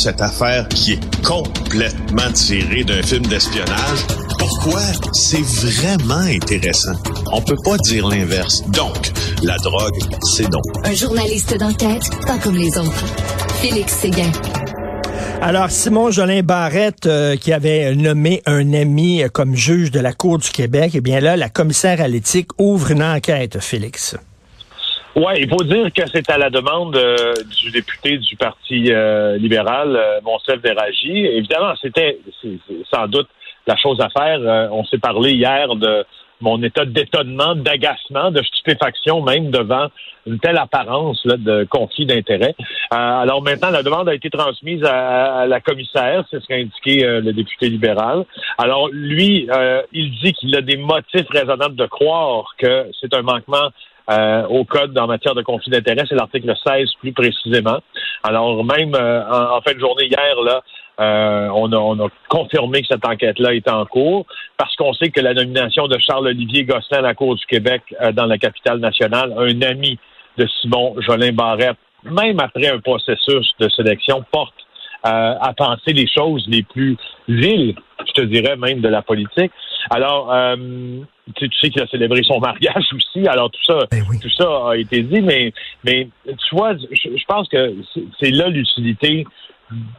cette affaire qui est complètement tirée d'un film d'espionnage? Pourquoi? C'est vraiment intéressant. On peut pas dire l'inverse. Donc, la drogue, c'est non. Un journaliste d'enquête, pas comme les autres. Félix Séguin. Alors, Simon Jolin Barrette, euh, qui avait nommé un ami euh, comme juge de la Cour du Québec, eh bien là, la commissaire à l'éthique ouvre une enquête, Félix. Oui, il faut dire que c'est à la demande euh, du député du Parti libéral, Monsef Déragi. Évidemment, c'était sans doute la chose à faire. on s'est parlé hier de mon état d'étonnement, d'agacement, de stupéfaction même devant une telle apparence là, de conflit d'intérêts. Euh, alors maintenant, la demande a été transmise à, la commissaire, c'est ce qu'a indiqué euh, le député libéral. Alors lui, euh, il dit qu'il a des motifs raisonnables de croire que c'est un manquement au code en matière de conflit d'intérêts, c'est l'article 16 plus précisément. Alors même en, en, fin de journée hier, là, euh, on, a, confirmé que cette enquête-là est en cours parce qu'on sait que la nomination de Charles-Olivier Gosselin à la Cour du Québec euh, dans la capitale nationale, un ami de Simon Jolin Barrette, même après un processus de sélection, porte euh, à penser les choses les plus viles, je te dirais même de la politique. Alors, tu, sais qu'il a célébré son mariage aussi. Alors tout ça, ben tout ça a été dit, mais mais tu vois, je pense que c'est là l'utilité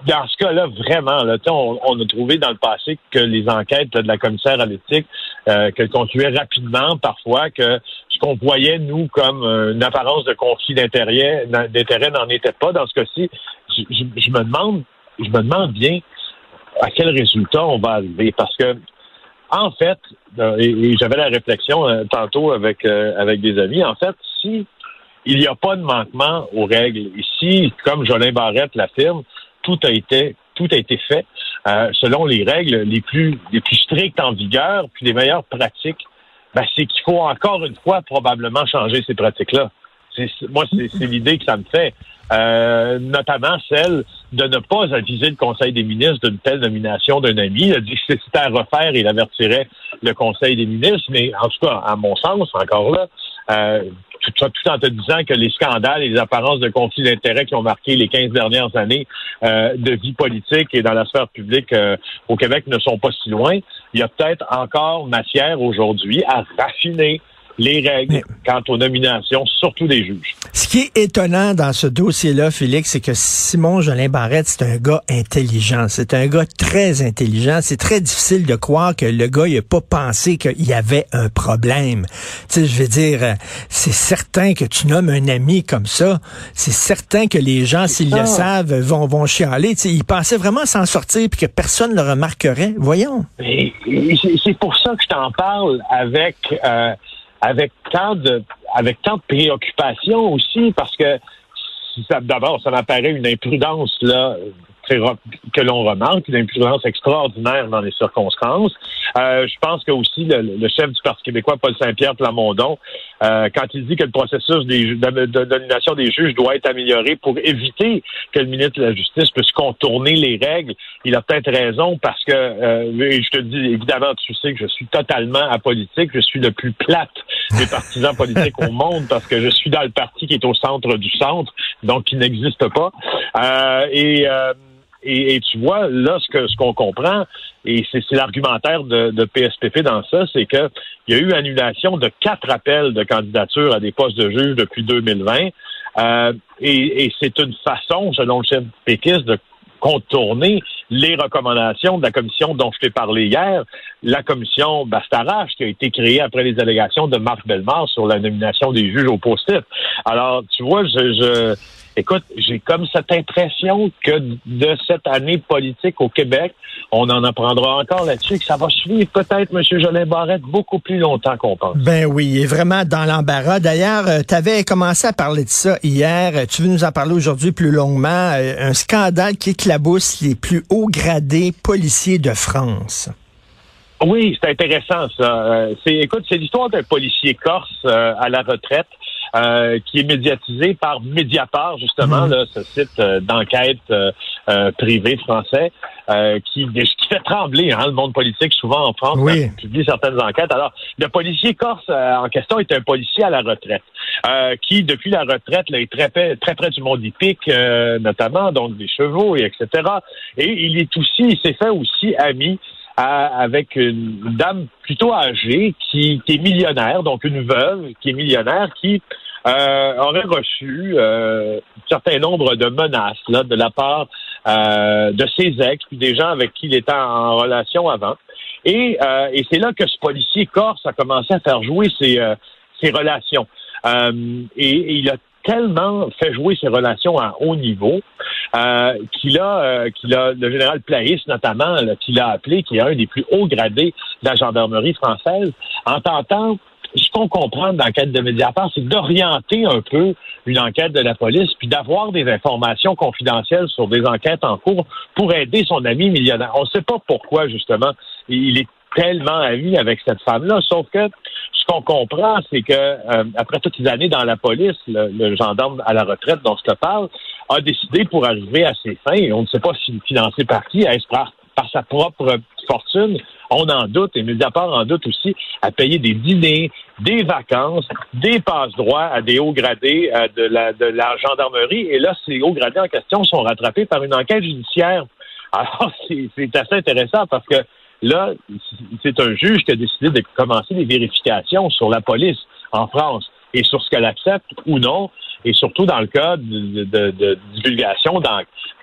dans ce cas-là, vraiment, là, on, on, a trouvé dans le passé que les enquêtes de la commissaire à l'éthique, euh, qu'elles concluaient rapidement parfois que ce qu'on voyait, nous, comme une apparence de conflit d'intérêt n'en était pas. Dans ce cas-ci, je, me demande, je me demande bien à quel résultat on va arriver. Parce que, en fait, euh, et, j'avais la réflexion euh, tantôt avec, euh, avec des amis, en fait, si il n'y a pas de manquement aux règles, ici, comme Jolin Barrette l'affirme, tout a été tout a été fait euh, selon les règles les plus les plus strictes en vigueur, puis les meilleures pratiques. Ben, c'est qu'il faut encore une fois probablement changer ces pratiques-là. Moi, c'est l'idée que ça me fait. Euh, notamment celle de ne pas aviser le Conseil des ministres d'une telle nomination d'un ami. Il a dit que c'était à refaire, il avertirait le Conseil des ministres, mais en tout cas, à mon sens, encore là, euh, tout, en te disant que les scandales et les apparences de conflits d'intérêts qui ont marqué les 15 dernières années euh, de vie politique et dans la sphère publique euh, au Québec ne sont pas si loin, il y a peut-être encore matière aujourd'hui à raffiner les règles quant aux nominations, surtout des juges. Ce qui est étonnant dans ce dossier-là, Félix, c'est que Simon Jolin Barrette, c'est un gars intelligent. C'est un gars très intelligent. C'est très difficile de croire que le gars, il n'a pas pensé qu'il y avait un problème. Tu sais, je veux dire, c'est certain que tu nommes un ami comme ça. C'est certain que les gens, s'ils le savent, vont, vont chialer. Tu sais, il pensait vraiment s'en sortir puis que personne ne le remarquerait. Voyons. C'est pour ça que je t'en parle avec... Euh, avec tant de avec tant de préoccupations aussi, parce que d'abord, ça m'apparaît une imprudence là que l'on remarque, une imprudence extraordinaire dans les circonstances. Euh, je pense que aussi le, chef du Parti québécois, Paul Saint-Pierre Plamondon, euh, quand il dit que le processus des, de, nomination des juges doit être amélioré pour éviter que le ministre de la Justice puisse contourner les règles, il a peut-être raison parce que, euh, je te dis, évidemment, tu sais que je suis totalement apolitique, je suis le plus plate des partisans politiques au monde parce que je suis dans le parti qui est au centre du centre, donc qui n'existe pas. Euh, et et, tu vois, là, ce que ce qu'on comprend, et c'est l'argumentaire de, de, PSPP dans ça, c'est qu'il y a eu annulation de quatre appels de candidature à des postes de juge depuis 2020. Euh, et, et c'est une façon, selon le chef péquiste, de contourner les recommandations de la commission dont je t'ai parlé hier, la commission Bastarache, qui a été créée après les allégations de Marc Bellemare sur la nomination des juges au post Alors, tu vois, je, je Écoute, j'ai comme cette impression que de cette année politique au Québec, on en apprendra encore là-dessus, que ça va suivre peut-être M. Jolin Barrette beaucoup plus longtemps qu'on pense. Ben oui, est vraiment dans l'embarras. D'ailleurs, euh, tu avais commencé à parler de ça hier. Tu veux nous en parler aujourd'hui plus longuement. Euh, un scandale qui éclabousse les plus hauts gradés policiers de France. Oui, c'est intéressant ça. Euh, c'est, écoute, c'est l'histoire d'un policier corse à la retraite euh, qui est médiatisé par Mediapart, justement, mhm. là, ce site euh, d'enquête euh, privé français, qui, qui fait trembler hein, le monde politique souvent en France oui. quand publie certaines enquêtes. Alors, le policier corse en question est un policier à la retraite, qui, depuis la retraite, là, est très, très près du monde hippique, notamment, donc des chevaux, et etc. Et il est aussi, il s'est fait aussi ami avec une dame plutôt âgée qui, est millionnaire, donc une veuve qui est millionnaire, qui euh, aurait reçu euh, un certain nombre de menaces là, de la part euh, de ses ex, puis des gens avec qui il était en, relation avant. Et, et c'est là que ce policier corse a commencé à faire jouer ses, ses relations. et, il a tellement fait jouer ses relations à haut niveau euh, qu'il a, euh, qu'il a le général Plaïs notamment, qu'il a appelé, qui est un des plus hauts gradés de la gendarmerie française, en tentant ce qu'on comprend dans l'enquête de Mediapart, c'est d'orienter un peu une enquête de la police, puis d'avoir des informations confidentielles sur des enquêtes en cours pour aider son ami millionnaire. On ne sait pas pourquoi, justement, il est tellement ami avec cette femme-là, sauf que ce qu'on comprend, c'est que euh, après toutes ces années dans la police, le, gendarme à la retraite dont je te parle a décidé pour arriver à ses fins, et on ne sait pas si financé par qui, est-ce par, sa propre fortune, on en doute, et Mediapart en doute aussi, à payer des dîners, des vacances, des passe-droits à des hauts gradés euh, de, la, de la gendarmerie. Et là, ces hauts gradés en question sont rattrapés par une enquête judiciaire. Alors, c'est assez intéressant parce que Là, c'est un juge qui a décidé de commencer des vérifications sur la police en France et sur ce qu'elle accepte ou non, et surtout dans le cas de, de, de divulgation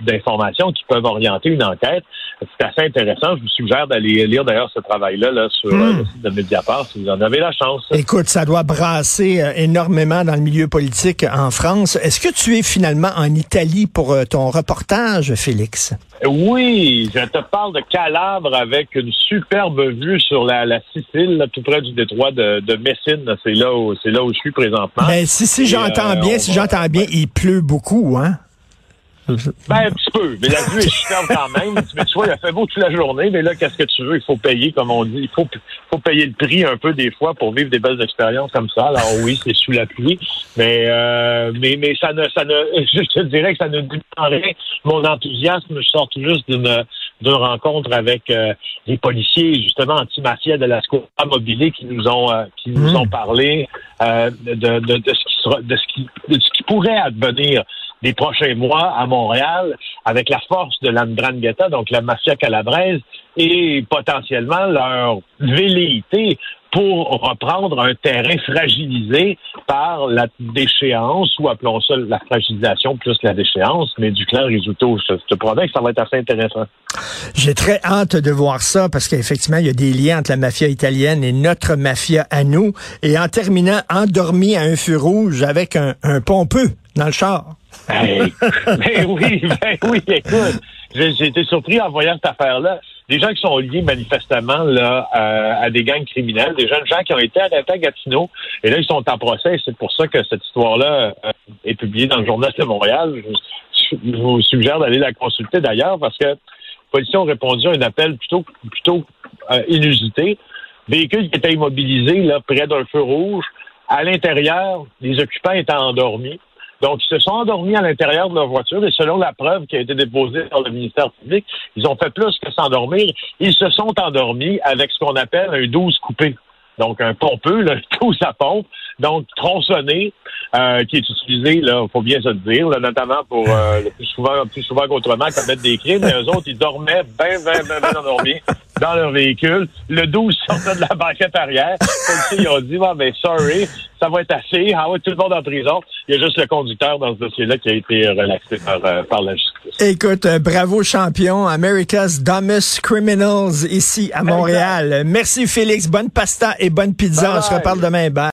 d'informations qui peuvent orienter une enquête. C'est assez intéressant. Je vous suggère d'aller lire d'ailleurs ce travail-là là, sur euh, hmm. le site de Mediapart si vous en avez la chance. Écoute, ça doit brasser euh, énormément dans le milieu politique en France. Est-ce que tu es finalement en Italie pour euh, ton reportage, Félix? Oui, je te parle de Calabre avec une superbe vue sur la, Sicile, tout près du détroit de, Messine. C'est là où c'est là où je suis présentement. Ben, si, si j'entends bien, j'entends bien, il pleut beaucoup, hein? Ben, un petit peu. Mais la vue est superbe quand même. Mais tu vois, il a fait beau toute la journée. Mais là, qu'est-ce que tu veux? Il faut payer, comme on dit. Il faut, faut payer le prix un peu des fois pour vivre des belles expériences comme ça. Alors oui, c'est sous la pluie. Mais, euh, mais, mais ça ne, ça ne, je te dirais que ça ne dit rien mon enthousiasme. Je sors tout juste d'une, d'une rencontre avec euh, les policiers, justement, anti-mafia de la Scopa Mobilité qui nous ont, euh, qui nous mmh. ont parlé euh, de, de, de, ce qui sera, de ce qui, de ce qui pourrait advenir des prochains mois à Montréal avec la force de l'Andrangheta, donc la mafia calabraise, et potentiellement leur velléité pour reprendre un terrain fragilisé par la déchéance, ou appelons ça la fragilisation plus la déchéance, mais du clan Risuto. Je te promets que ça va être assez intéressant. J'ai très hâte de voir ça parce qu'effectivement, il y a des liens entre la mafia italienne et notre mafia à nous. Et en terminant, endormi à un feu rouge avec un, un pompeux dans le char. Ben, ben, oui, ben oui, écoute, j'ai été surpris en voyant cette affaire-là. Des gens qui sont liés manifestement là euh, à des gangs criminels, des jeunes gens qui ont été arrêtés à Gatineau, et là ils sont en procès. C'est pour ça que cette histoire-là euh, est publiée dans le journal de Montréal. Je, vous suggère d'aller la consulter d'ailleurs parce que la police a répondu à un appel plutôt plutôt euh, inusité. Véhicule qui était immobilisé là près d'un feu rouge. À l'intérieur, les occupants étaient endormis. Donc, ils se sont endormis à l'intérieur de leur voiture et selon la preuve qui a été déposée par le ministère public, ils ont fait plus que s'endormir. Ils se sont endormis avec ce qu'on appelle un 12 coupé. Donc, un pompeux, là, tout sa pompe. Donc, tronçonné, euh, qui est utilisé, là, faut bien se le dire, notamment pour euh, le plus souvent, plus souvent qu'autrement, commettre des crimes. Mais eux autres, ils dormaient bien, bien, bien, bien endormis dans leur véhicule. Le 12 sortait de la banquette arrière. Les ils ont dit, bon, ben, sorry, ça va être assez. Ah ouais, tout le monde en prison. Il y a juste le conducteur dans ce dossier-là qui a été relaxé par, euh, par la justice. Écoute, euh, bravo champion, America's Dumbest Criminals ici à Montréal. Merci Félix, bonne pasta et bonne pizza. On se reparle demain. Bye.